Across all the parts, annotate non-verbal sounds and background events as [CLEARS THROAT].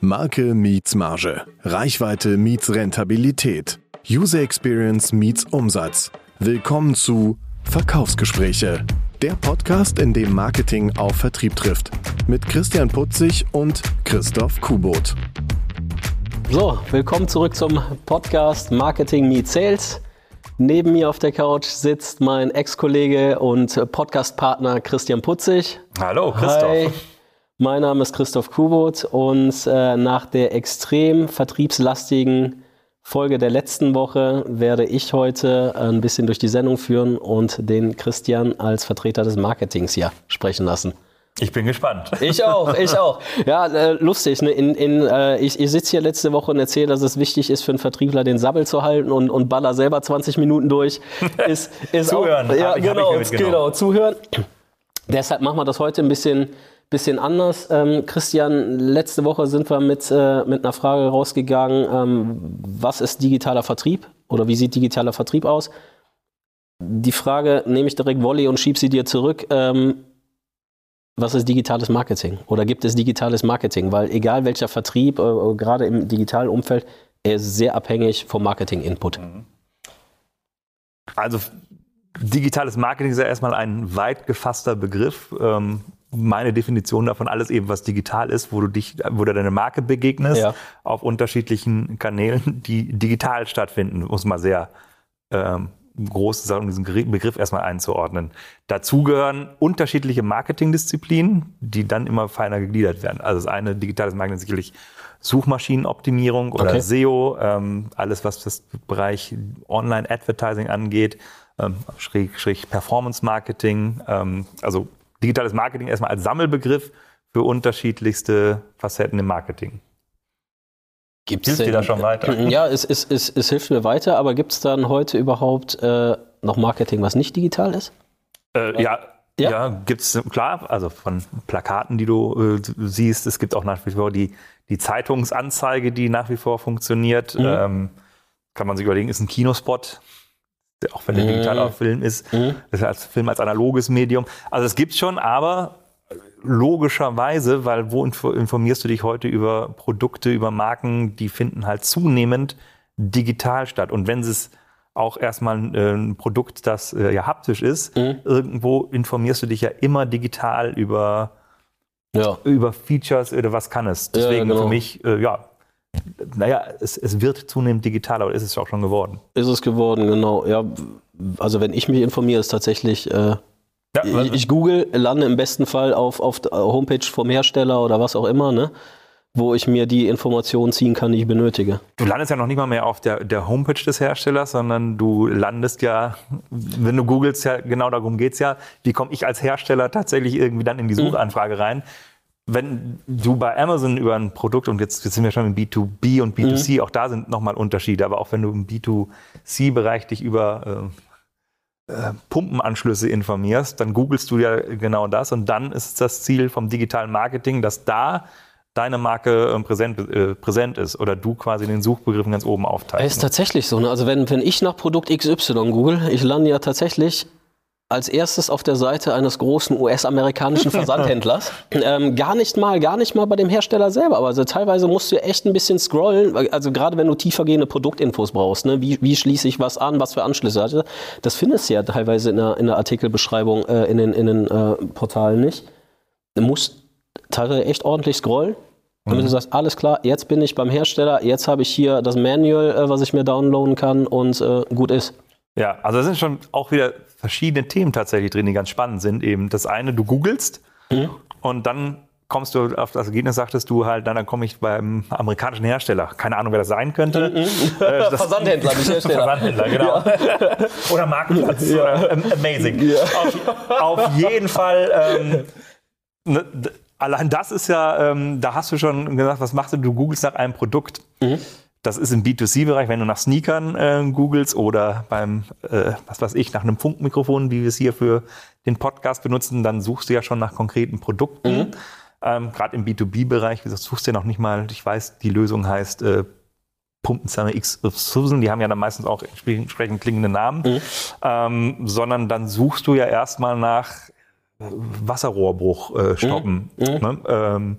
Marke meets Marge. Reichweite meets Rentabilität. User Experience meets Umsatz. Willkommen zu Verkaufsgespräche. Der Podcast, in dem Marketing auf Vertrieb trifft. Mit Christian Putzig und Christoph Kubot. So, willkommen zurück zum Podcast Marketing Meets Sales. Neben mir auf der Couch sitzt mein Ex-Kollege und Podcastpartner Christian Putzig. Hallo, Christoph. Hi. Mein Name ist Christoph Kubot und äh, nach der extrem vertriebslastigen Folge der letzten Woche werde ich heute ein bisschen durch die Sendung führen und den Christian als Vertreter des Marketings hier sprechen lassen. Ich bin gespannt. Ich auch, ich auch. Ja, äh, lustig. Ne? In, in, äh, ich ich sitze hier letzte Woche und erzähle, dass es wichtig ist für einen Vertriebler, den Sabbel zu halten und, und baller selber 20 Minuten durch. [LAUGHS] Ist, ist zuhören. Auch, ja, genau, genau, zuhören. Deshalb machen wir das heute ein bisschen bisschen anders. Ähm, Christian, letzte Woche sind wir mit, äh, mit einer Frage rausgegangen, ähm, was ist digitaler Vertrieb oder wie sieht digitaler Vertrieb aus? Die Frage nehme ich direkt Volley und schiebe sie dir zurück. Ähm, was ist digitales Marketing? Oder gibt es digitales Marketing? Weil egal welcher Vertrieb, äh, gerade im digitalen Umfeld, er ist sehr abhängig vom Marketing-Input. Mhm. Also digitales Marketing ist ja erstmal ein weit gefasster Begriff. Ähm, meine Definition davon alles eben, was digital ist, wo du dich, wo du deine Marke begegnest, ja. auf unterschiedlichen Kanälen, die digital stattfinden, muss man sehr ähm, groß sagen, diesen Begriff erstmal einzuordnen. Dazu gehören unterschiedliche Marketingdisziplinen, die dann immer feiner gegliedert werden. Also das eine digitales Marketing ist sicherlich Suchmaschinenoptimierung oder okay. SEO, ähm, alles was das Bereich Online-Advertising angeht, ähm, schräg, schräg Performance Marketing, ähm, also digitales Marketing erstmal als Sammelbegriff für unterschiedlichste Facetten im Marketing. Gibt's hilft dir da schon weiter? [LAUGHS] Ja, es, es, es, es hilft mir weiter, aber gibt es dann heute überhaupt äh, noch Marketing, was nicht digital ist? Äh, ja, ja, ja gibt es, klar, also von Plakaten, die du äh, siehst. Es gibt auch nach wie vor die, die Zeitungsanzeige, die nach wie vor funktioniert. Mhm. Ähm, kann man sich überlegen, ist ein Kinospot auch wenn der mhm. digitaler Film ist, mhm. ist als Film als analoges Medium. Also es gibt schon, aber logischerweise, weil wo informierst du dich heute über Produkte, über Marken, die finden halt zunehmend digital statt. Und wenn es auch erstmal äh, ein Produkt, das äh, ja haptisch ist, mhm. irgendwo informierst du dich ja immer digital über, ja. über Features oder was kann es. Deswegen ja, genau. für mich, äh, ja, naja, es, es wird zunehmend digitaler, aber ist es auch schon geworden. Ist es geworden, genau. Ja, also wenn ich mich informiere, ist tatsächlich, äh, ja, ich, ich, google, lande im besten Fall auf, auf der Homepage vom Hersteller oder was auch immer, ne? wo ich mir die Informationen ziehen kann, die ich benötige. Du landest ja noch nicht mal mehr auf der, der Homepage des Herstellers, sondern du landest ja, wenn du googelst, ja, genau darum geht es ja, wie komme ich als Hersteller tatsächlich irgendwie dann in die mhm. Suchanfrage rein wenn du bei Amazon über ein Produkt, und jetzt, jetzt sind wir schon im B2B und B2C, mhm. auch da sind nochmal Unterschiede, aber auch wenn du im B2C-Bereich dich über äh, äh, Pumpenanschlüsse informierst, dann googelst du ja genau das und dann ist das Ziel vom digitalen Marketing, dass da deine Marke äh, präsent, äh, präsent ist oder du quasi den Suchbegriffen ganz oben aufteilst. Es ist tatsächlich so. Ne? Also wenn, wenn ich nach Produkt XY google, ich lande ja tatsächlich als erstes auf der Seite eines großen US-amerikanischen [LAUGHS] Versandhändlers. ähm, gar nicht mal, gar nicht mal bei dem Hersteller selber, aber also teilweise musst du echt ein bisschen scrollen, also gerade wenn du tiefergehende Produktinfos brauchst, ne? wie, wie schließe ich was an, was für Anschlüsse hatte, das findest du ja teilweise in der, in der Artikelbeschreibung äh, in den, in den äh, Portalen nicht. Du musst teilweise echt ordentlich scrollen, damit mhm. du sagst, alles klar, jetzt bin ich beim Hersteller, jetzt habe ich hier das Manual, äh, was ich mir downloaden kann und äh, gut ist. Ja, also da sind schon auch wieder verschiedene Themen tatsächlich drin, die ganz spannend sind. Eben das eine, du googelst mhm. und dann kommst du auf das Ergebnis, sagtest du halt, na, dann komme ich beim amerikanischen Hersteller. Keine Ahnung, wer das sein könnte. Mhm. Äh, [LAUGHS] Versandhändler, nicht [LAUGHS] Hersteller. Versandhändler, genau. Ja. [LAUGHS] Oder Marktplatz. Ja. Oder, ähm, amazing. Ja. Auf, auf, jeden Fall. Ähm, ne, allein das ist ja, ähm, da hast du schon gesagt, was machst du? Du googelst nach einem Produkt. Mhm. Das ist im B2C-Bereich, wenn du nach Sneakern äh, googelst oder beim, äh, was weiß ich, nach einem Funkmikrofon, wie wir es hier für den Podcast benutzen, dann suchst du ja schon nach konkreten Produkten. Mhm. Ähm, Gerade im B2B-Bereich, wie gesagt, suchst du ja noch nicht mal, ich weiß, die Lösung heißt äh, Pumpenzange X Susan, die haben ja dann meistens auch entsprechend klingende Namen, mhm. ähm, sondern dann suchst du ja erstmal nach Wasserrohrbruch äh, stoppen. Mhm. Ne? Ähm,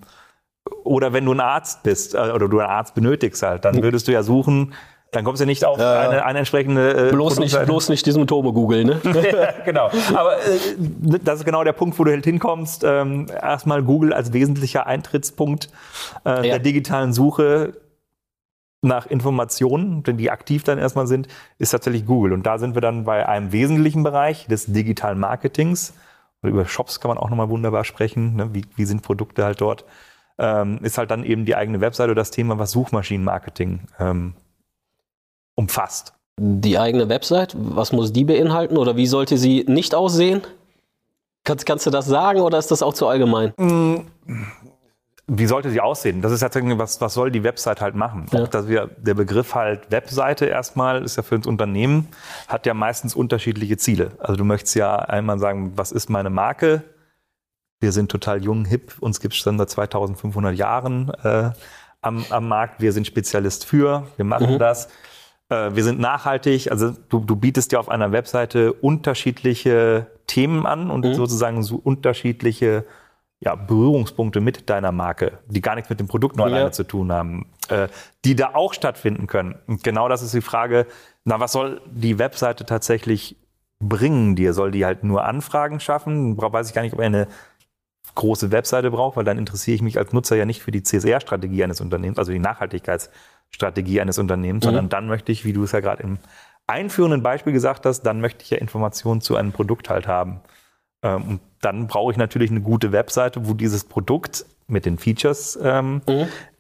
oder wenn du ein Arzt bist äh, oder du einen Arzt benötigst halt, dann würdest du ja suchen, dann kommst du nicht auf Ja. eine, eine entsprechende. Äh, Bloß nicht, bloß nicht die Symptome googeln, ne? [LAUGHS] genau. Aber äh, das ist genau der Punkt, wo du halt hinkommst. Ähm, erstmal Google als wesentlicher Eintrittspunkt äh, Ja. der digitalen Suche nach Informationen, denn die aktiv dann erstmal sind, ist tatsächlich Google. Und da sind wir dann bei einem wesentlichen Bereich des digitalen Marketings. Und über Shops kann man auch nochmal wunderbar sprechen. Ne? Wie, wie sind Produkte halt dort? Ähm, ist halt dann eben die eigene Webseite oder das Thema, was Suchmaschinenmarketing ähm, umfasst. Die eigene Website, was muss die beinhalten oder wie sollte sie nicht aussehen? Kannst, kannst du das sagen oder ist das auch zu allgemein? Wie sollte sie aussehen? Das ist tatsächlich, was, was soll die Website halt machen? Ja. Auch dass wir, der Begriff halt Webseite erstmal ist ja für uns Unternehmen, hat ja meistens unterschiedliche Ziele. Also du möchtest ja einmal sagen, was ist meine Marke? Wir sind total jung, hip, uns gibt es dann seit 2500 Jahren äh, am, am Markt. Wir sind Spezialist für, wir machen das. Äh, wir sind nachhaltig, also du, du bietest ja auf einer Webseite unterschiedliche Themen an und sozusagen so unterschiedliche ja, Berührungspunkte mit deiner Marke, die gar nichts mit dem Produkt nur Ja. alleine zu tun haben, äh, die da auch stattfinden können. Und genau das ist die Frage, na, was soll die Webseite tatsächlich bringen dir? Soll die halt nur Anfragen schaffen? Weiß ich gar nicht, ob eine große Webseite braucht, weil dann interessiere ich mich als Nutzer ja nicht für die CSR-Strategie eines Unternehmens, also die Nachhaltigkeitsstrategie eines Unternehmens, sondern dann möchte ich, wie du es ja gerade im einführenden Beispiel gesagt hast, dann möchte ich ja Informationen zu einem Produkt halt haben. Ähm, und dann brauche ich natürlich eine gute Webseite, wo dieses Produkt mit den Features ähm,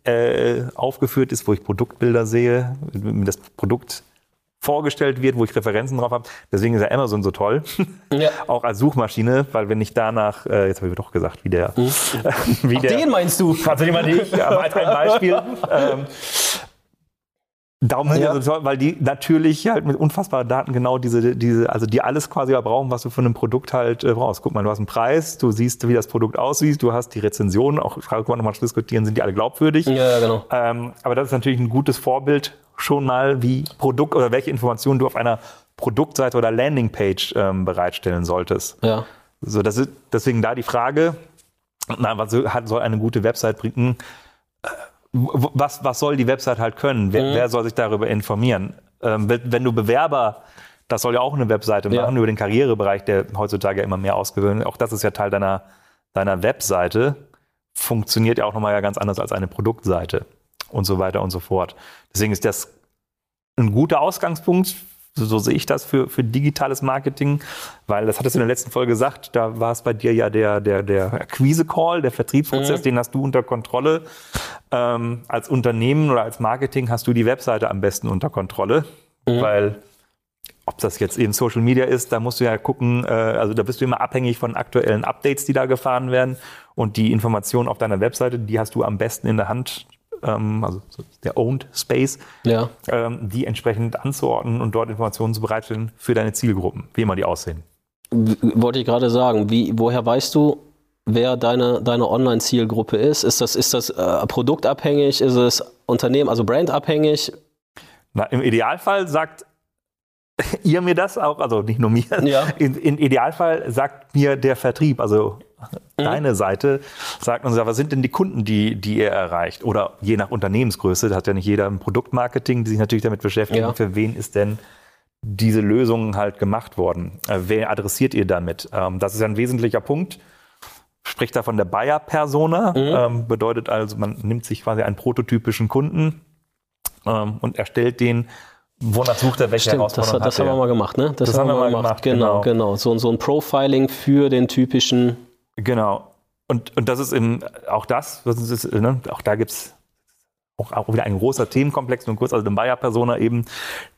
äh, aufgeführt ist, wo ich Produktbilder sehe, das Produkt vorgestellt wird, wo ich Referenzen drauf habe. Deswegen ist ja Amazon so toll, Ja. [LAUGHS] auch als Suchmaschine, weil wenn ich danach, äh, jetzt habe ich doch gesagt, wie der, [LAUGHS] wie der, Den meinst du? tatsächlich mal nicht, aber als ein Beispiel. ähm, Darum sind Ja. so toll, weil die natürlich halt mit unfassbaren Daten genau diese, diese, also die alles quasi brauchen, was du von einem Produkt halt äh, brauchst. Guck mal, du hast einen Preis, du siehst, wie das Produkt aussieht, du hast die Rezensionen, auch kann man nochmal diskutieren, sind die alle glaubwürdig. Ja, ja, genau. Ähm, aber das ist natürlich ein gutes Vorbild schon mal, wie Produkt oder welche Informationen du auf einer Produktseite oder Landingpage ähm, bereitstellen solltest. Ja. So, das ist deswegen da die Frage, na, was soll- eine gute Website bringen? Äh, Was, was soll die Website halt können? Wer, wer soll sich darüber informieren? Ähm, wenn, du Bewerber, das soll ja auch eine Webseite Ja. machen, über den Karrierebereich, der heutzutage ja immer mehr ausgewöhnt, auch das ist ja Teil deiner, deiner Webseite, funktioniert ja auch nochmal ganz anders als eine Produktseite und so weiter und so fort. Deswegen ist das ein guter Ausgangspunkt, so, sehe ich das für, für digitales Marketing, weil das hattest du in der letzten Folge gesagt, da war es bei dir ja der, der, der Akquise-Call, der Vertriebsprozess, den hast du unter Kontrolle. Ähm, als Unternehmen oder als Marketing hast du die Webseite am besten unter Kontrolle, weil ob das jetzt eben Social Media ist, da musst du ja gucken, äh, also da bist du immer abhängig von aktuellen Updates, die da gefahren werden und die Informationen auf deiner Webseite, die hast du am besten in der Hand, ähm, also so der Owned Space, Ja. ähm, die entsprechend anzuordnen und dort Informationen zu bereitstellen für deine Zielgruppen, wie immer die aussehen. Wollte ich gerade sagen, wie, woher weißt du, wer deine, deine Online-Zielgruppe ist? Ist das, ist das äh, produktabhängig? Ist es Unternehmen, also brandabhängig? Na, Im Idealfall sagt [LAUGHS] ihr mir das auch, also nicht nur mir, Ja. in, im Idealfall sagt mir der Vertrieb, also Mhm. deine Seite, sagt uns ja, was sind denn die Kunden, die, die ihr erreicht? Oder je nach Unternehmensgröße, da hat ja nicht jeder ein Produktmarketing, die sich natürlich damit beschäftigen, Ja. für wen ist denn diese Lösung halt gemacht worden? Äh, wer adressiert ihr damit? Ähm, das ist ja ein wesentlicher Punkt. Spricht da von der Buyer-Persona, ähm, bedeutet also, man nimmt sich quasi einen prototypischen Kunden ähm, und erstellt den, wonach sucht er, welche Stimmt, das, Herausforderungen das hat haben wir mal gemacht, ne? Das, haben wir mal gemacht, genau, genau. So, so ein Profiling für den typischen. Genau. Und, und das ist eben auch das, es ist, ne? auch da gibt es auch, auch wieder ein großer Themenkomplex, nur kurz, also den Buyer-Persona eben,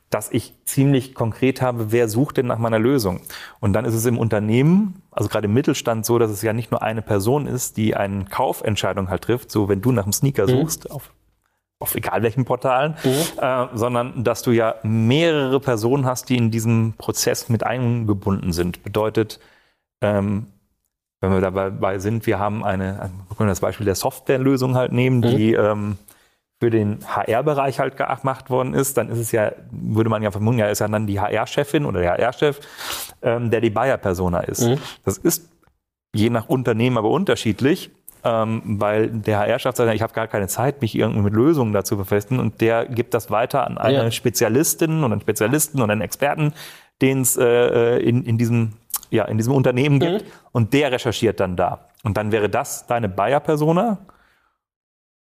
dass ich ziemlich konkret habe, wer sucht denn nach meiner Lösung? Und dann ist es im Unternehmen, also gerade im Mittelstand so, dass es ja nicht nur eine Person ist, die eine Kaufentscheidung halt trifft, so wenn du nach einem Sneaker suchst, auf, auf egal welchen Portalen, äh, sondern dass du ja mehrere Personen hast, die in diesem Prozess mit eingebunden sind. Bedeutet, ähm, wenn wir dabei sind, wir haben eine, wir können das Beispiel der Softwarelösung halt nehmen, die ähm, für den HR-Bereich halt gemacht worden ist, dann ist es ja, würde man ja vermuten, ja, ist ja dann die HR-Chefin oder der HR-Chef, ähm, der die Buyer-Persona ist. Das ist je nach Unternehmen aber unterschiedlich. ähm, weil der HR-Chef sagt, ich habe gar keine Zeit, mich irgendwie mit Lösungen dazu befestigen und der gibt das weiter an eine ja. Spezialistin und einen Spezialisten und einen Experten, den es äh, in, in, diesem, ja, in diesem Unternehmen gibt mhm. und der recherchiert dann da. Und dann wäre das deine Buyer-Persona.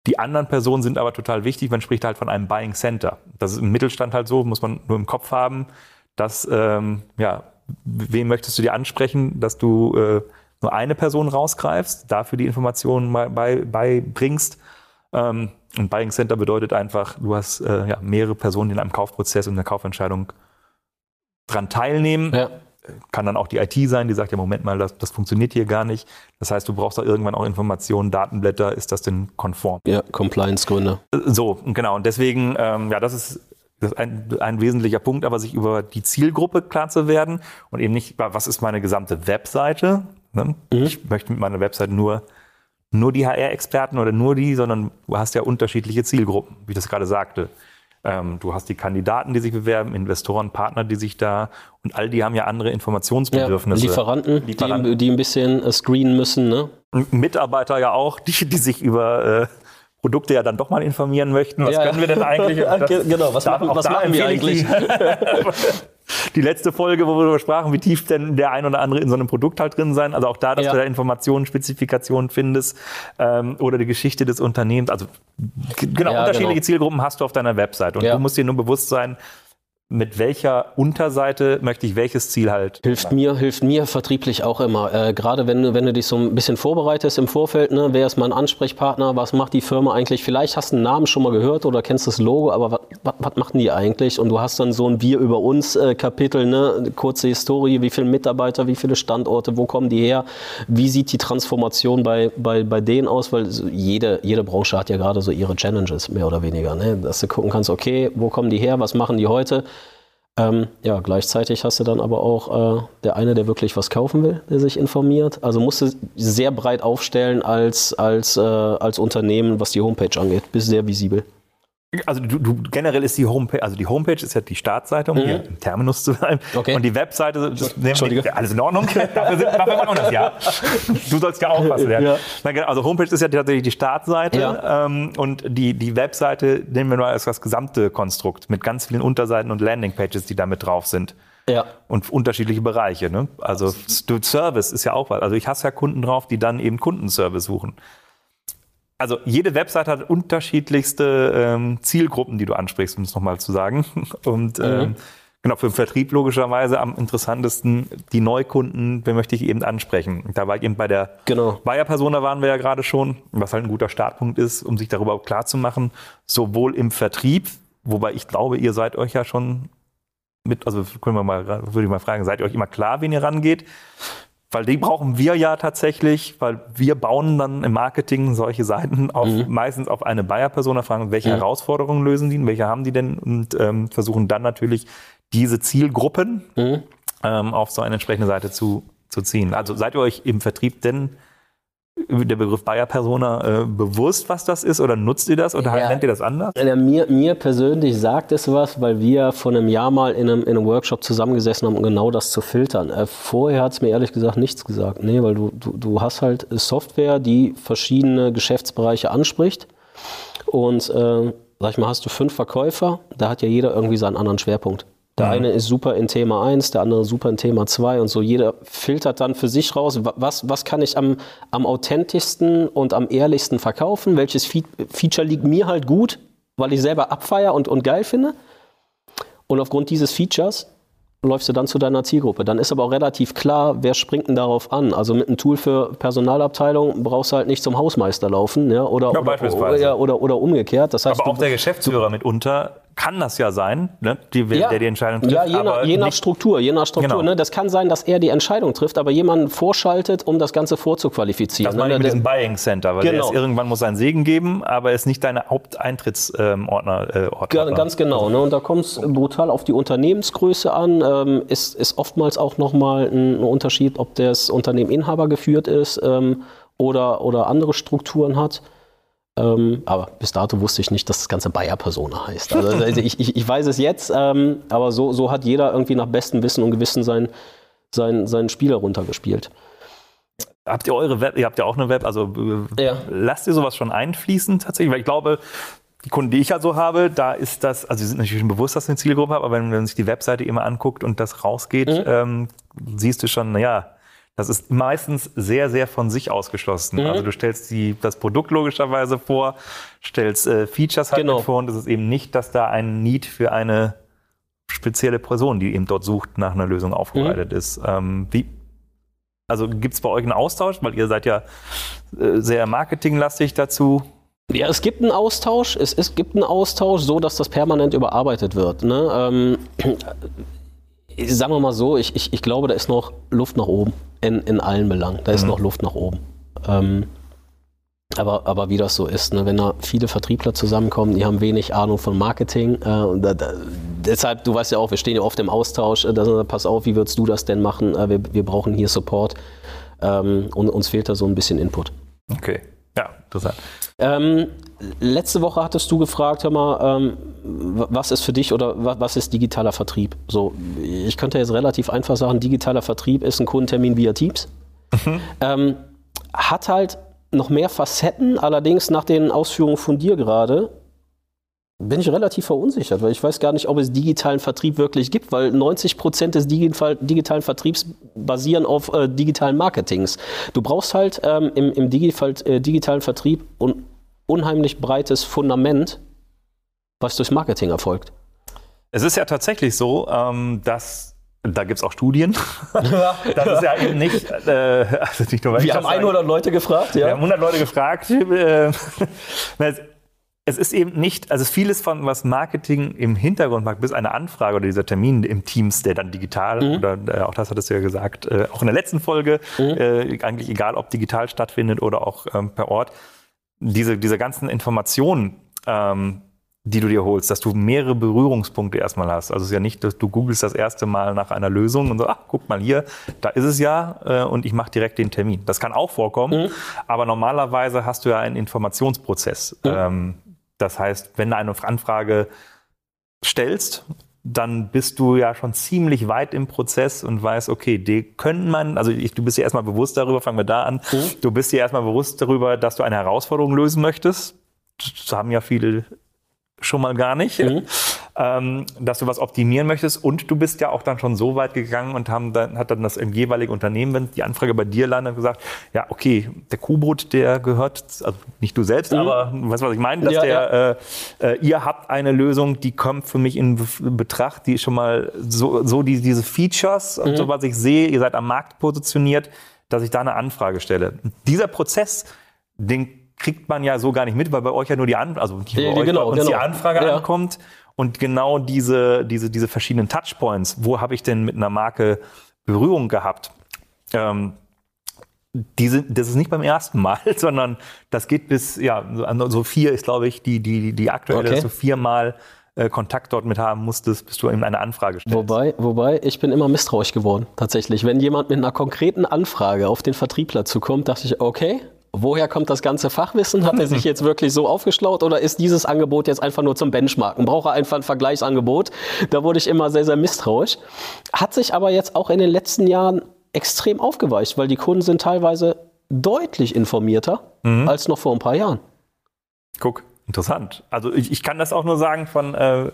Die anderen Personen sind aber total wichtig. Man spricht halt von einem Buying Center. Das ist im Mittelstand halt so, muss man nur im Kopf haben, dass, ähm, ja, wen möchtest du dir ansprechen, dass du äh, nur eine Person rausgreifst, dafür die Informationen beibringst. Bei ähm, und Buying Center bedeutet einfach, du hast äh, ja, mehrere Personen in einem Kaufprozess und einer Kaufentscheidung dran teilnehmen. Ja. Kann dann auch die IT sein, die sagt, ja, Moment mal, das, das funktioniert hier gar nicht. Das heißt, du brauchst da irgendwann auch Informationen, Datenblätter, ist das denn konform? Ja, Compliance-Gründe. So, genau. Und deswegen, ähm, ja, das ist das ist ein, ein wesentlicher Punkt, aber sich über die Zielgruppe klar zu werden und eben nicht, was ist meine gesamte Webseite? Ne? Mhm. Ich möchte mit meiner Webseite nur, nur die HR-Experten oder nur die, sondern du hast ja unterschiedliche Zielgruppen, wie ich das gerade sagte. Ähm, du hast die Kandidaten, die sich bewerben, Investoren, Partner, die sich da und all die haben ja andere Informationsbedürfnisse. Ja, Lieferanten, Lieferanten. Die, die, ein bisschen äh, screenen müssen. Ne? Mitarbeiter ja auch, die, die sich über äh, Produkte ja dann doch mal informieren möchten. Was ja, können wir denn eigentlich? [LAUGHS] genau, was machen, was machen wir eigentlich? [LAUGHS] Die, letzte Folge, wo wir darüber sprachen, wie tief denn der ein oder andere in so einem Produkt halt drin sein. Also auch da, dass ja. du da Informationen, Spezifikationen findest ähm, oder die Geschichte des Unternehmens. Also genau, ja, unterschiedliche genau. Zielgruppen hast du auf deiner Website. Und du musst dir nur bewusst sein, mit welcher Unterseite möchte ich welches Ziel halt. Hilft mir, hilft mir vertrieblich auch immer. Äh, Gerade wenn du, wenn du dich so ein bisschen vorbereitest im Vorfeld, ne, wer ist mein Ansprechpartner, was macht die Firma eigentlich? Vielleicht hast du einen Namen schon mal gehört oder kennst das Logo, aber was, machen die eigentlich? Und du hast dann so ein Wir über uns äh, Kapitel, ne, kurze Historie, wie viele Mitarbeiter, wie viele Standorte, wo kommen die her? Wie sieht die Transformation bei, bei, bei denen aus? Weil jede, jede Branche hat ja gerade so ihre Challenges, mehr oder weniger. Ne? Dass du gucken kannst, okay, wo kommen die her, was machen die heute? Ähm, ja, gleichzeitig hast du dann aber auch äh, der eine, der wirklich was kaufen will, der sich informiert. Also musst du sehr breit aufstellen als, als, äh, als Unternehmen, was die Homepage angeht. Bist sehr visibel. Also du, du, generell ist die Homepage, also die Homepage ist ja die Startseite, um mhm. hier im Terminus zu bleiben. Okay. Und die Webseite, das Entschuldige. Wir, alles in Ordnung. dafür, sind, dafür machen wir das ja. Du sollst ja aufpassen. Ja. ja. Genau, also Homepage ist ja tatsächlich die Startseite ja. ähm, und die, die Webseite nehmen wir nur als das gesamte Konstrukt mit ganz vielen Unterseiten und Landingpages, die da mit drauf sind. Ja. Und unterschiedliche Bereiche. Ne? Also Service ist ja auch was. Also ich hasse ja Kunden drauf, die dann eben Kundenservice suchen also jede Website hat unterschiedlichste ähm, Zielgruppen, die du ansprichst, um es nochmal zu sagen. [LAUGHS] Und mhm. ähm, genau, für den Vertrieb logischerweise am interessantesten die Neukunden, wen möchte ich eben ansprechen. Da war ich eben bei der genau. Buyer-Persona waren wir ja gerade schon, was halt ein guter Startpunkt ist, um sich darüber klar zu machen, sowohl im Vertrieb, wobei ich glaube, ihr seid euch ja schon mit, also können wir mal, würde ich mal fragen, seid ihr euch immer klar, wen ihr rangeht? Weil die brauchen wir ja tatsächlich, weil wir bauen dann im Marketing solche Seiten auf, mhm. meistens auf eine Buyer-Persona, fragen, welche mhm. Herausforderungen lösen die, welche haben die denn und ähm, versuchen dann natürlich diese Zielgruppen mhm. ähm, auf so eine entsprechende Seite zu, zu ziehen. Also seid ihr euch im Vertrieb denn der Begriff Buyer-Persona äh, bewusst, was das ist oder nutzt ihr das oder ja. nennt ihr das anders? Ja, mir, mir persönlich sagt es was, weil wir vor einem Jahr mal in einem, in einem Workshop zusammengesessen haben, um genau das zu filtern. Äh, vorher hat es mir ehrlich gesagt nichts gesagt. Nee, weil du, du, du hast halt Software, die verschiedene Geschäftsbereiche anspricht und äh, sag ich mal, hast du fünf Verkäufer, da hat ja jeder irgendwie seinen anderen Schwerpunkt. Der mhm. eine ist super in Thema 1, der andere super in Thema 2 und so. Jeder filtert dann für sich raus, was, was kann ich am, am authentischsten und am ehrlichsten verkaufen, welches Fe Feature liegt mir halt gut, weil ich selber abfeier und, und geil finde. Und aufgrund dieses Features läufst du dann zu deiner Zielgruppe. Dann ist aber auch relativ klar, wer springt denn darauf an. Also mit einem Tool für Personalabteilung brauchst du halt nicht zum Hausmeister laufen, ja, oder, ja, oder, oder, oder, umgekehrt. Das heißt, aber auch du, der Geschäftsführer du, mitunter kann das ja sein, ne, die, ja, der die Entscheidung trifft. Ja, je, nach, je nach Struktur, je nach Struktur. Genau. Ne, das kann sein, dass er die Entscheidung trifft, aber jemanden vorschaltet, um das Ganze vorzuqualifizieren. Das meine ne? ich mit diesem Buying Center, weil genau. ist, irgendwann muss einen Segen geben, aber er ist nicht deine Haupteintrittsordner. Ähm, äh, Ganz genau. Ne, und da kommt es brutal auf die Unternehmensgröße an. Ähm, ist, ist oftmals auch nochmal ein, ein Unterschied, ob das Unternehmen Inhaber geführt ist ähm, oder, oder andere Strukturen hat. Ähm, aber bis dato wusste ich nicht, dass das Ganze Bayer-Persona heißt. Also, [LAUGHS] also ich, ich, ich, weiß es jetzt, ähm, aber so, so hat jeder irgendwie nach bestem Wissen und Gewissen sein, sein, seinen Spieler runtergespielt. habt ihr eure Web, ihr habt ja auch eine Web, also äh, ja. lasst ihr sowas schon einfließen tatsächlich? Weil ich glaube, die Kunden, die ich ja so habe, da ist das, also sie sind natürlich schon bewusst, dass sie eine Zielgruppe haben, aber wenn man sich die Webseite immer anguckt und das rausgeht, mhm. ähm, siehst du schon, naja, das ist meistens sehr, sehr von sich ausgeschlossen. Mhm. Also du stellst die, das Produkt logischerweise vor, stellst äh, Features halt genau. vor und es ist eben nicht, dass da ein Need für eine spezielle Person, die eben dort sucht, nach einer Lösung aufbereitet mhm. ist. Ähm, wie, also gibt es bei euch einen Austausch, weil ihr seid ja äh, sehr marketinglastig dazu. Ja, es gibt einen Austausch. Es, es gibt einen Austausch, so dass das permanent überarbeitet wird. Ne? Ähm, [CLEARS THROAT] sagen wir mal so, ich, ich, ich glaube, da ist noch Luft nach oben in, in allen Belangen. Da ist mhm. noch Luft nach oben. Ähm, aber, aber wie das so ist, ne? wenn da viele Vertriebler zusammenkommen, die haben wenig Ahnung von Marketing. Äh, da, da, deshalb, du weißt ja auch, wir stehen ja oft im Austausch. Äh, da, pass auf, wie würdest du das denn machen? Äh, wir, wir brauchen hier Support. Ähm, und uns fehlt da so ein bisschen Input. Okay, ja, interessant. Ähm, letzte Woche hattest du gefragt, hör mal, ähm, was ist für dich oder was ist digitaler Vertrieb? So, ich könnte jetzt relativ einfach sagen, digitaler Vertrieb ist ein Kundentermin via Teams. Mhm. Ähm, hat halt noch mehr Facetten, allerdings nach den Ausführungen von dir gerade bin ich relativ verunsichert, weil ich weiß gar nicht, ob es digitalen Vertrieb wirklich gibt, weil 90 Prozent des digitalen Vertriebs basieren auf äh, digitalen Marketings. Du brauchst halt ähm, im, im Digital, äh, digitalen Vertrieb un unheimlich breites Fundament, was durchs Marketing erfolgt. Es ist ja tatsächlich so, ähm, dass da gibt es auch Studien. Ja. [LAUGHS] Das ist ja eben nicht. Äh, also nicht nur, Wir haben 100 Leute gefragt, ja. Wir haben 100 Leute gefragt. [LAUGHS] Äh, es ist eben nicht, also vieles von was Marketing im Hintergrund macht, bis eine Anfrage oder dieser Termin im Teams, der dann digital, mhm. oder äh, auch das hattest du ja gesagt, äh, auch in der letzten Folge, mhm. äh, eigentlich egal, ob digital stattfindet oder auch ähm, per Ort, diese, diese ganzen Informationen, ähm, die du dir holst, dass du mehrere Berührungspunkte erstmal hast. Also es ist ja nicht, dass du googelst das erste Mal nach einer Lösung und so, ach, guck mal hier, da ist es ja äh, und ich mache direkt den Termin. Das kann auch vorkommen, mhm. aber normalerweise hast du ja einen Informationsprozess. Mhm. Ähm, das heißt, wenn du eine Anfrage stellst, dann bist du ja schon ziemlich weit im Prozess und weißt, okay, die können man, also ich, du bist ja erstmal bewusst darüber, fangen wir da an, mhm. du bist ja erstmal bewusst darüber, dass du eine Herausforderung lösen möchtest. Das haben ja viele schon mal gar nicht, mhm. Ähm, dass du was optimieren möchtest und du bist ja auch dann schon so weit gegangen und haben dann, hat dann das im jeweiligen Unternehmen, wenn die Anfrage bei dir landet, gesagt, ja, okay, der Kuhbrot, der gehört, also nicht du selbst, mhm. aber weißt du, was ich meine, dass ja, der, ja. Äh, äh, ihr habt eine Lösung, die kommt für mich in Betracht, die schon mal so, so die, diese Features mhm. und so, was ich sehe, ihr seid am Markt positioniert, dass ich da eine Anfrage stelle. Dieser Prozess, den kriegt man ja so gar nicht mit, weil bei euch ja nur die, An also die, ja, genau, genau. die Anfrage ja. ankommt und genau diese, diese, diese verschiedenen Touchpoints, wo habe ich denn mit einer Marke Berührung gehabt? Ähm, diese, das ist nicht beim ersten Mal, [LAUGHS] sondern das geht bis, ja, so vier ist, glaube ich, die, die, die aktuelle, okay. dass du viermal äh, Kontakt dort mit haben musstest, bis du ihm eine Anfrage stellst. Wobei, wobei, ich bin immer misstrauisch geworden, tatsächlich. Wenn jemand mit einer konkreten Anfrage auf den Vertriebler zukommt, dachte ich, okay, Woher kommt das ganze Fachwissen? Hat er sich jetzt wirklich so aufgeschlaut oder ist dieses Angebot jetzt einfach nur zum Benchmarken? Braucht er einfach ein Vergleichsangebot? Da wurde ich immer sehr, sehr misstrauisch. Hat sich aber jetzt auch in den letzten Jahren extrem aufgeweicht, weil die Kunden sind teilweise deutlich informierter mhm. als noch vor ein paar Jahren. Guck, interessant. Also ich, ich kann das auch nur sagen von, äh,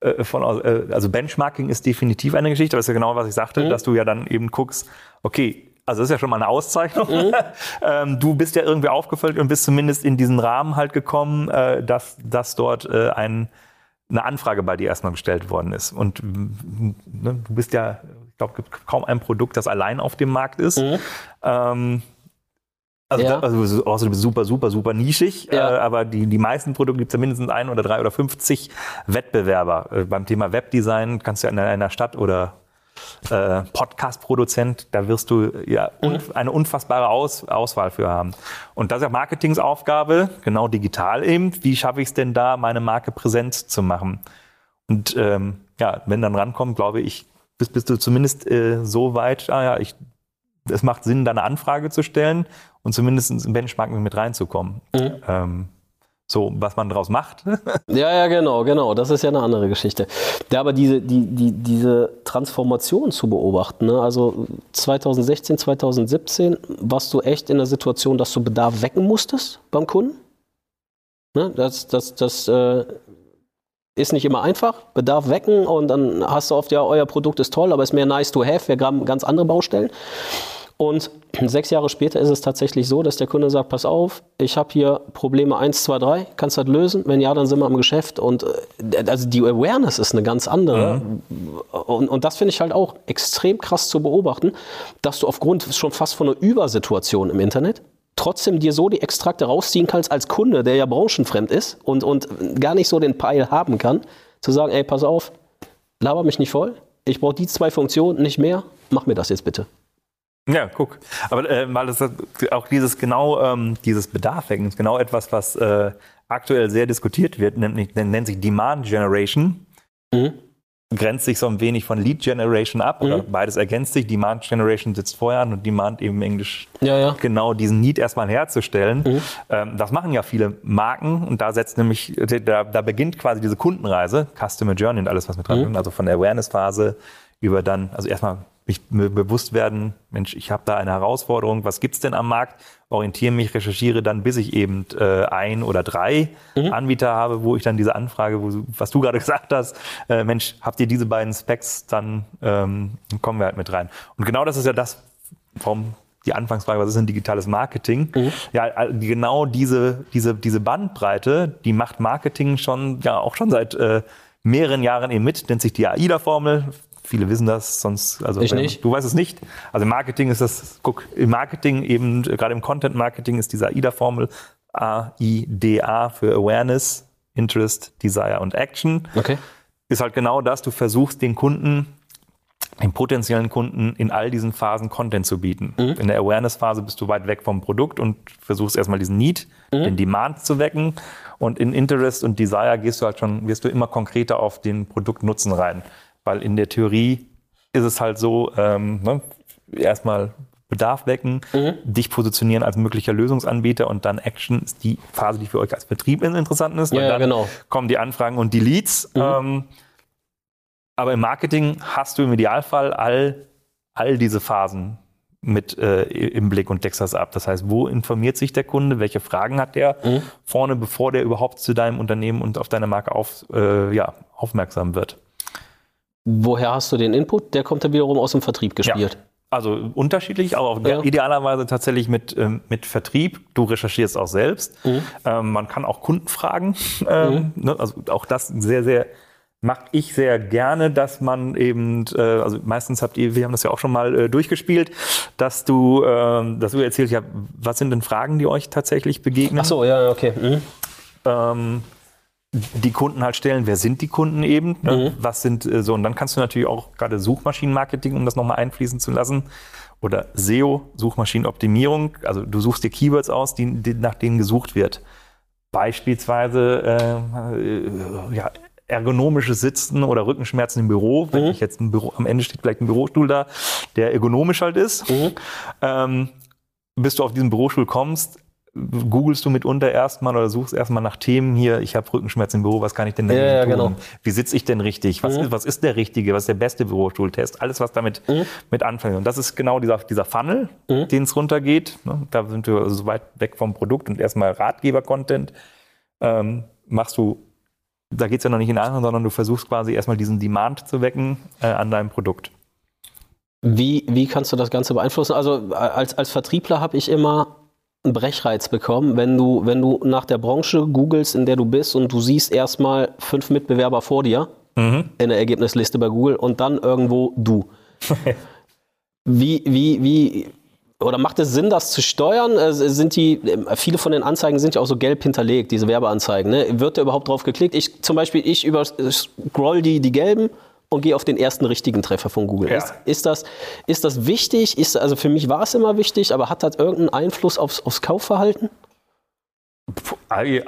äh von äh, also Benchmarking ist definitiv eine Geschichte, aber das ist ja genau, was ich sagte, mhm. dass du ja dann eben guckst, okay, also das ist ja schon mal eine Auszeichnung. Mhm. [LAUGHS] ähm, du bist ja irgendwie aufgefüllt und bist zumindest in diesen Rahmen halt gekommen, äh, dass, dass dort äh, ein, eine Anfrage bei dir erstmal gestellt worden ist. Und ne, du bist ja, ich glaube, kaum ein Produkt, das allein auf dem Markt ist. Mhm. Ähm, also, ja. da, also außer du bist super, super, super nischig, ja. äh, aber die, die meisten Produkte gibt es ja mindestens ein oder drei oder 50 Wettbewerber. Äh, beim Thema Webdesign kannst du ja in einer Stadt oder äh, Podcast-Produzent, da wirst du ja mhm. eine unfassbare Aus Auswahl für haben. Und das ist ja Marketingsaufgabe, genau digital eben. Wie schaffe ich es denn da, meine Marke präsent zu machen? Und ähm, ja, wenn dann rankommt, glaube ich, bist, bist du zumindest äh, so weit, ah ja, ich, es macht Sinn, da eine Anfrage zu stellen und zumindest im Benchmarking mit reinzukommen. Mhm. Ähm, So, was man daraus macht. [LAUGHS] ja, ja, genau, genau. Das ist ja eine andere Geschichte. Ja, aber diese, die, die, diese Transformation zu beobachten, ne? also 2016, 2017 warst du echt in der Situation, dass du Bedarf wecken musstest beim Kunden. Ne? Das, das, das äh, ist nicht immer einfach. Bedarf wecken und dann hast du oft, ja, euer Produkt ist toll, aber ist mehr nice to have. Wir haben ganz andere Baustellen. Und sechs Jahre später ist es tatsächlich so, dass der Kunde sagt, pass auf, ich habe hier Probleme 1, 2, 3, kannst du das lösen? Wenn ja, dann sind wir am Geschäft. Und äh, also die Awareness ist eine ganz andere. Mhm. Und, und das finde ich halt auch extrem krass zu beobachten, dass du aufgrund schon fast von einer Übersituation im Internet trotzdem dir so die Extrakte rausziehen kannst als Kunde, der ja branchenfremd ist und, und gar nicht so den Peil haben kann, zu sagen, ey, pass auf, laber mich nicht voll, ich brauche die zwei Funktionen, nicht mehr, mach mir das jetzt bitte. Ja, guck. Aber äh, mal das auch dieses genau ähm, dieses Bedarf wecken, ist genau etwas, was äh, aktuell sehr diskutiert wird, nennt, nennt sich Demand Generation. Mhm. Grenzt sich so ein wenig von Lead Generation ab mhm. oder beides ergänzt sich. Demand Generation sitzt vorher an und Demand eben im Englisch ja, ja. genau diesen Need erstmal herzustellen. Mhm. Ähm, das machen ja viele Marken und da setzt nämlich, da, da beginnt quasi diese Kundenreise, Customer Journey und alles, was mit dran ist. Also von der Awareness-Phase über dann, also erstmal mich bewusst werden, Mensch, ich habe da eine Herausforderung, was gibt's denn am Markt? Orientiere mich, recherchiere dann, bis ich eben äh, ein oder drei mhm. Anbieter habe, wo ich dann diese Anfrage, wo, was du gerade [LAUGHS] gesagt hast, äh, Mensch, habt ihr diese beiden Specs, dann ähm, kommen wir halt mit rein. Und genau das ist ja das, warum die Anfangsfrage, was ist denn digitales Marketing? Mhm. Ja, genau diese, diese, diese Bandbreite, die macht Marketing schon, ja, auch schon seit äh, mehreren Jahren eben mit, nennt sich die AIDA-Formel, Viele wissen das, sonst, also ich nicht. du weißt es nicht. Also im Marketing ist das, guck, im Marketing eben, gerade im Content Marketing ist diese AIDA-Formel A-I-D-A für Awareness, Interest, Desire und Action. Okay. Ist halt genau das, du versuchst den Kunden, den potenziellen Kunden in all diesen Phasen Content zu bieten. Mhm. In der Awareness-Phase bist du weit weg vom Produkt und versuchst erstmal diesen Need, mhm. den Demand zu wecken. Und in Interest und Desire gehst du halt schon, wirst du immer konkreter auf den Produktnutzen rein. Weil in der Theorie ist es halt so, ähm, ne, erstmal Bedarf wecken, mhm. dich positionieren als möglicher Lösungsanbieter und dann Action ist die Phase, die für euch als Betrieb interessant ist. Ja, und dann genau. kommen die Anfragen und die Leads. Mhm. Ähm, aber im Marketing hast du im Idealfall all, all diese Phasen mit äh, im Blick und deckst das ab. Das heißt, wo informiert sich der Kunde? Welche Fragen hat der mhm. vorne, bevor der überhaupt zu deinem Unternehmen und auf deine Marke auf, äh, ja, aufmerksam wird? Woher hast du den Input? Der kommt dann wiederum aus dem Vertrieb gespielt. Ja. Also unterschiedlich, aber ja. idealerweise tatsächlich mit, ähm, mit Vertrieb. Du recherchierst auch selbst. Mhm. Ähm, man kann auch Kunden fragen. [LAUGHS] Ähm, mhm. ne? Also auch das sehr, sehr mag ich sehr gerne, dass man eben, äh, also meistens habt ihr, wir haben das ja auch schon mal äh, durchgespielt, dass du, äh, dass du erzählst, ja, was sind denn Fragen, die euch tatsächlich begegnen? Ach so, ja, okay. Mhm. Die Kunden halt stellen, wer sind die Kunden eben, ne? mhm. was sind äh, so und dann kannst du natürlich auch gerade Suchmaschinenmarketing, um das nochmal einfließen zu lassen oder SEO, Suchmaschinenoptimierung, also du suchst dir Keywords aus, die, die nach denen gesucht wird. Beispielsweise äh, äh, ja, ergonomisches Sitzen oder Rückenschmerzen im Büro, wenn mhm. ich jetzt ein Büro, am Ende steht vielleicht ein Bürostuhl da, der ergonomisch halt ist. Mhm. Ähm, bis du auf diesen Bürostuhl kommst, googelst du mitunter erstmal oder suchst erstmal nach Themen hier, ich habe Rückenschmerzen im Büro, was kann ich denn da ja, tun? Genau. Wie sitze ich denn richtig? Was, mhm. ist, was ist der richtige? Was ist der beste Bürostuhltest? Alles, was damit mhm. mit anfängt. Und das ist genau dieser, dieser Funnel, mhm. den es runtergeht. Ne? Da sind wir so weit weg vom Produkt und erstmal Ratgeber-Content. Ähm, machst du, da geht's ja noch nicht in anderen, sondern du versuchst quasi erstmal diesen Demand zu wecken äh, an deinem Produkt. Wie, wie kannst du das Ganze beeinflussen? Also als, als Vertriebler habe ich immer einen Brechreiz bekommen, wenn du, wenn du nach der Branche googelst, in der du bist und du siehst erstmal fünf Mitbewerber vor dir mhm. in der Ergebnisliste bei Google und dann irgendwo du. [LAUGHS] wie, wie, wie, oder macht es Sinn, das zu steuern? Sind die, viele von den Anzeigen sind ja auch so gelb hinterlegt, diese Werbeanzeigen. Ne? Wird da überhaupt drauf geklickt? Ich, zum Beispiel, ich über, scroll die, die gelben und gehe auf den ersten richtigen Treffer von Google. Ja. Ist, ist, das, ist das wichtig? Ist, also für mich war es immer wichtig, aber hat das irgendeinen Einfluss aufs, aufs Kaufverhalten? Äh,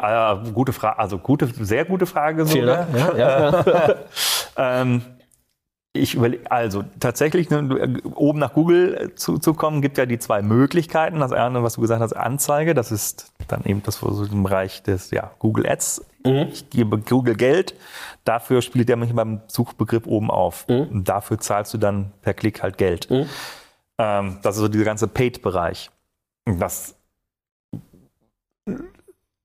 gute Frage, also gute, sehr gute Frage sogar. Ja, ja. [LAUGHS] ähm, Ich überlege, also tatsächlich, ne, oben nach Google äh, zu, zu kommen, gibt ja die zwei Möglichkeiten. Das eine, was du gesagt hast, Anzeige, das ist dann eben das so im Bereich des ja, Google Ads. Mhm. Ich gebe Google Geld, dafür spielt der mich beim Suchbegriff oben auf. Mhm. Und dafür zahlst du dann per Klick halt Geld. Mhm. Ähm, das ist so dieser ganze Paid-Bereich. Das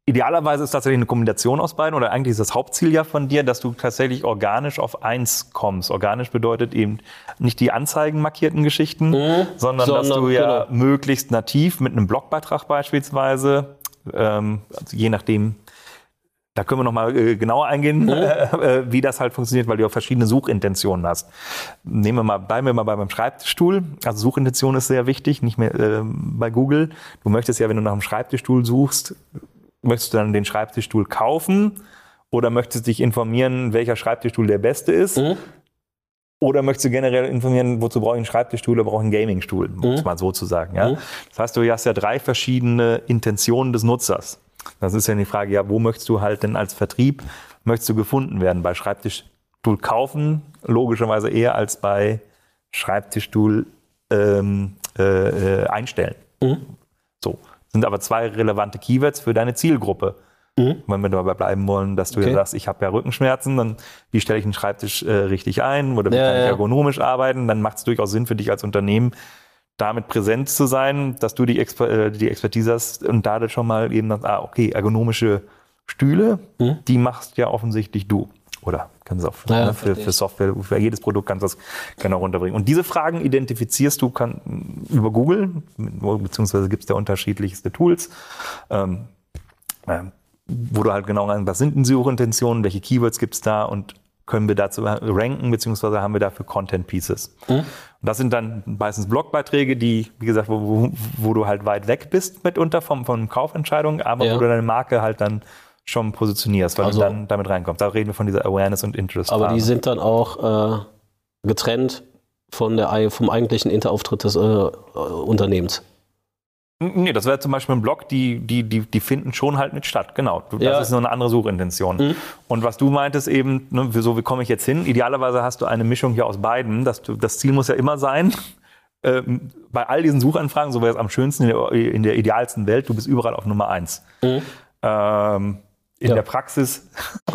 Idealerweise ist tatsächlich eine Kombination aus beiden oder eigentlich ist das Hauptziel ja von dir, dass du tatsächlich organisch auf eins kommst. Organisch bedeutet eben nicht die anzeigenmarkierten Geschichten, mhm, sondern, sondern, dass du ja genau. möglichst nativ mit einem Blogbeitrag beispielsweise, ähm, also je nachdem, da können wir nochmal äh, genauer eingehen, mhm. [LAUGHS] äh, wie das halt funktioniert, weil du auch verschiedene Suchintentionen hast. Nehmen wir mal, bleiben wir mal beim Schreibtischstuhl. Also Suchintention ist sehr wichtig, nicht mehr äh, bei Google. Du möchtest ja, wenn du nach einem Schreibtischstuhl suchst, möchtest du dann den Schreibtischstuhl kaufen oder möchtest du dich informieren, welcher Schreibtischstuhl der beste ist? Mhm. Oder möchtest du generell informieren, wozu brauche ich einen Schreibtischstuhl oder brauche ich einen Gamingstuhl, um es mhm. mal so zu sagen. Ja? Mhm. Das heißt, du hast ja drei verschiedene Intentionen des Nutzers. Das ist ja die Frage, ja, wo möchtest du halt denn als Vertrieb, möchtest du gefunden werden? Bei Schreibtischstuhl kaufen, logischerweise eher als bei Schreibtischstuhl ähm, äh, äh einstellen. Mhm. So sind aber zwei relevante Keywords für deine Zielgruppe. Mhm. Wenn wir dabei bleiben wollen, dass du okay. ja sagst, ich habe ja Rückenschmerzen, dann wie stelle ich einen Schreibtisch äh, richtig ein oder wie ja, kann ich ergonomisch arbeiten, dann macht es durchaus Sinn für dich als Unternehmen, damit präsent zu sein, dass du die, Exper äh, die Expertise hast und da schon mal eben, ah, okay, ergonomische Stühle, mhm. die machst ja offensichtlich du. Oder kannst du auch naja, ne, für, für, Software, für jedes Produkt kannst du das genau runterbringen. Und diese Fragen identifizierst du kann, über Google, beziehungsweise gibt es da unterschiedlichste Tools, ähm, äh, wo du halt genau rein, was sind denn Suchintentionen, welche Keywords gibt es da und können wir dazu ranken, beziehungsweise haben wir dafür Content Pieces. Mhm. Und das sind dann meistens Blogbeiträge, die, wie gesagt, wo, wo, wo du halt weit weg bist mitunter vom, von Kaufentscheidungen, aber ja. wo du deine Marke halt dann schon positionierst, weil also, du dann damit reinkommst. Da reden wir von dieser Awareness und Interest. Aber die sind dann auch äh, getrennt von der, vom eigentlichen Interauftritt des äh, Unternehmens. Nee, das wäre zum Beispiel ein Blog, die, die, die, die finden schon halt mit statt. Genau. Das ja. ist nur eine andere Suchintention. Mhm. Und was du meintest eben, ne, so wie komme ich jetzt hin? Idealerweise hast du eine Mischung hier aus beiden. Das, das Ziel muss ja immer sein, [LAUGHS] ähm, bei all diesen Suchanfragen, so wäre es am schönsten in der, in der, idealsten Welt, du bist überall auf Nummer eins. Mhm. Ähm, in ja. der Praxis.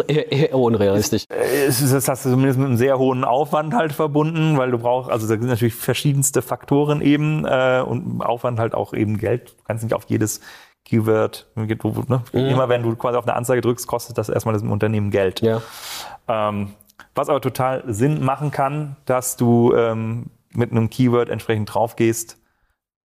Eher, unrealistisch. Ist, ist das zumindest mit einem sehr hohen Aufwand halt verbunden, weil du brauchst, also da sind natürlich verschiedenste Faktoren eben äh, und Aufwand halt auch eben Geld. Du kannst nicht auf jedes Keyword, ne? Mhm. immer wenn du quasi auf eine Anzeige drückst, kostet das erstmal das Unternehmen Geld. Ja. Ähm, was aber total Sinn machen kann, dass du ähm, mit einem Keyword entsprechend draufgehst,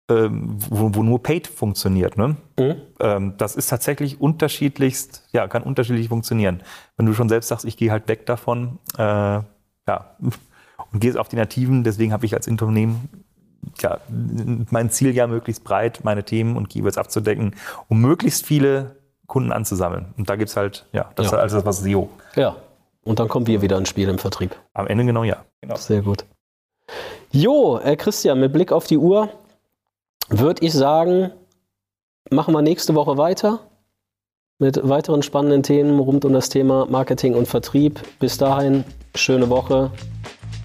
ähm, wo, wo, nur Paid funktioniert. Ne? Mhm. Ähm, das ist tatsächlich unterschiedlichst, ja, kann unterschiedlich funktionieren. Wenn du schon selbst sagst, ich gehe halt weg davon, äh, ja, [LAUGHS] und gehst auf die Nativen, deswegen habe ich als Unternehmen ja, mein Ziel ja möglichst breit, meine Themen und Keywords abzudecken, um möglichst viele Kunden anzusammeln. Und da gibt es halt, ja, das ja. ist also das, was SEO. Ja. Und dann kommen wir wieder ins Spiel im Vertrieb. Am Ende genau ja. Genau. Sehr gut. Jo, äh Christian, mit Blick auf die Uhr, würde ich sagen, machen wir nächste Woche weiter mit weiteren spannenden Themen rund um das Thema Marketing und Vertrieb. Bis dahin, schöne Woche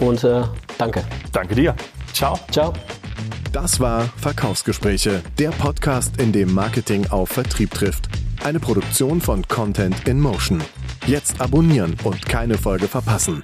und äh, danke. Danke dir. Ciao. Ciao. Das war Verkaufsgespräche, der Podcast, in dem Marketing auf Vertrieb trifft. Eine Produktion von Content in Motion. Jetzt abonnieren und keine Folge verpassen.